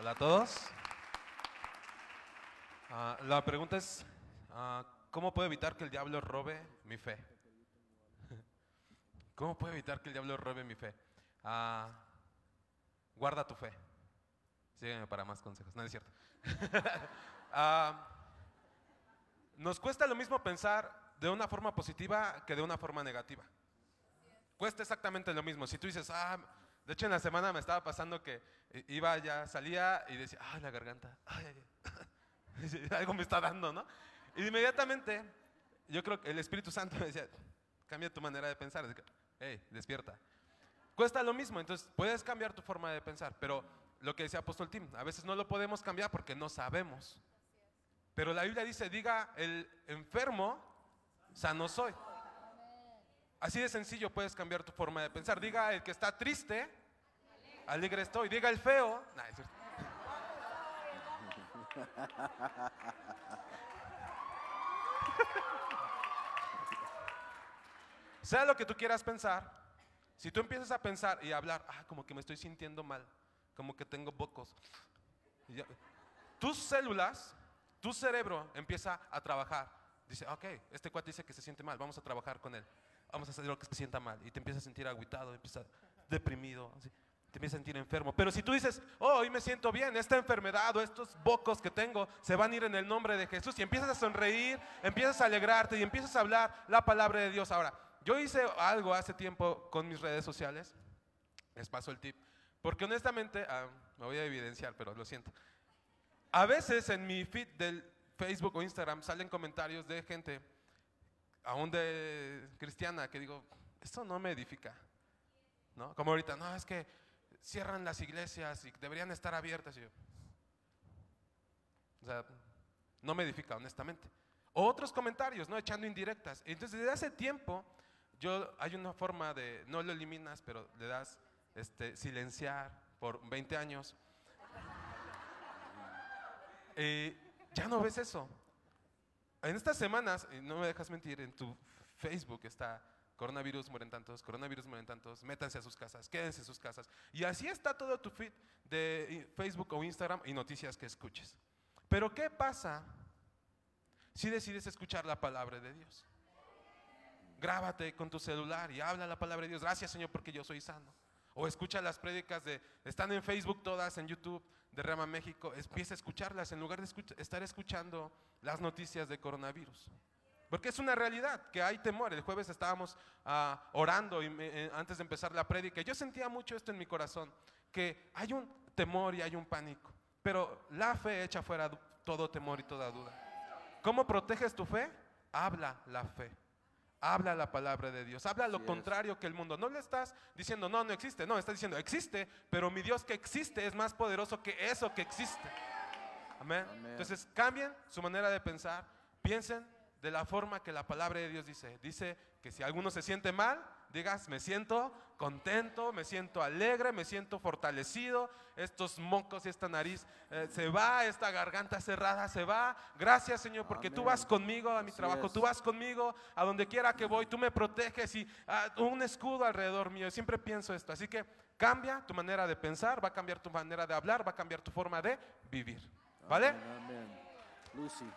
Hola a todos. Ah, la pregunta es, ah, ¿cómo puedo evitar que el diablo robe mi fe? ¿Cómo puedo evitar que el diablo robe mi fe? Ah, guarda tu fe. Sígueme para más consejos. No es cierto. Nos cuesta lo mismo pensar de una forma positiva que de una forma negativa. Cuesta exactamente lo mismo. Si tú dices, ah, de hecho en la semana me estaba pasando que iba ya, salía y decía, ah, la garganta, ay, ay, ay". algo me está dando, ¿no? Y inmediatamente yo creo que el Espíritu Santo me decía, cambia tu manera de pensar, hey, despierta. Cuesta lo mismo, entonces puedes cambiar tu forma de pensar, pero lo que decía Apóstol Tim, a veces no lo podemos cambiar porque no sabemos. Pero la Biblia dice, diga el enfermo, sano soy. Así de sencillo puedes cambiar tu forma de pensar. Diga el que está triste, alegre estoy. Diga el feo, sea lo que tú quieras pensar, si tú empiezas a pensar y a hablar, ah, como que me estoy sintiendo mal, como que tengo bocos, tus células, tu cerebro empieza a trabajar. Dice, ok, este cuate dice que se siente mal, vamos a trabajar con él. Vamos a hacer lo que se sienta mal. Y te empiezas a sentir agüitado, empiezas deprimido, te empiezas a sentir enfermo. Pero si tú dices, oh, hoy me siento bien, esta enfermedad o estos bocos que tengo se van a ir en el nombre de Jesús. Y empiezas a sonreír, empiezas a alegrarte y empiezas a hablar la palabra de Dios. Ahora, yo hice algo hace tiempo con mis redes sociales. Les paso el tip. Porque honestamente, ah, me voy a evidenciar, pero lo siento. A veces en mi feed del Facebook o Instagram salen comentarios de gente, aún de cristiana, que digo, esto no me edifica. ¿No? Como ahorita, no, es que cierran las iglesias y deberían estar abiertas. O sea, no me edifica, honestamente. O otros comentarios, ¿no? Echando indirectas. Entonces, desde hace tiempo, yo, hay una forma de, no lo eliminas, pero le das este, silenciar por 20 años. Eh, ya no ves eso. En estas semanas, no me dejas mentir, en tu Facebook está coronavirus mueren tantos, coronavirus mueren tantos, métanse a sus casas, quédense en sus casas. Y así está todo tu feed de Facebook o Instagram y noticias que escuches. Pero ¿qué pasa si decides escuchar la palabra de Dios? Grábate con tu celular y habla la palabra de Dios. Gracias Señor porque yo soy sano. O escucha las prédicas de, están en Facebook todas, en YouTube de Rama México. Empieza a escucharlas en lugar de estar escuchando las noticias de coronavirus. Porque es una realidad que hay temor. El jueves estábamos ah, orando y me- eh, antes de empezar la prédica. Yo sentía mucho esto en mi corazón, que hay un temor y hay un pánico. Pero la fe echa fuera todo temor y toda duda. ¿Cómo proteges tu fe? Habla la fe. Habla la palabra de Dios. Habla lo es. contrario que el mundo. No le estás diciendo, no, no existe. No, estás diciendo, existe, pero mi Dios que existe es más poderoso que eso que existe. Amén. Amén. Entonces cambien su manera de pensar. Piensen de la forma que la palabra de Dios dice. Dice que si alguno se siente mal, digas, me siento contento, me siento alegre, me siento fortalecido. Estos mocos y esta nariz eh, se va, esta garganta cerrada se va. Gracias Señor, porque tú vas conmigo a mi Así trabajo, es. tú vas conmigo a donde quiera que voy, tú me proteges y ah, un escudo alrededor mío. Siempre pienso esto. Así que cambia tu manera de pensar, va a cambiar tu manera de hablar, va a cambiar tu forma de vivir. ¿Vale? Amén, amén. Lucy.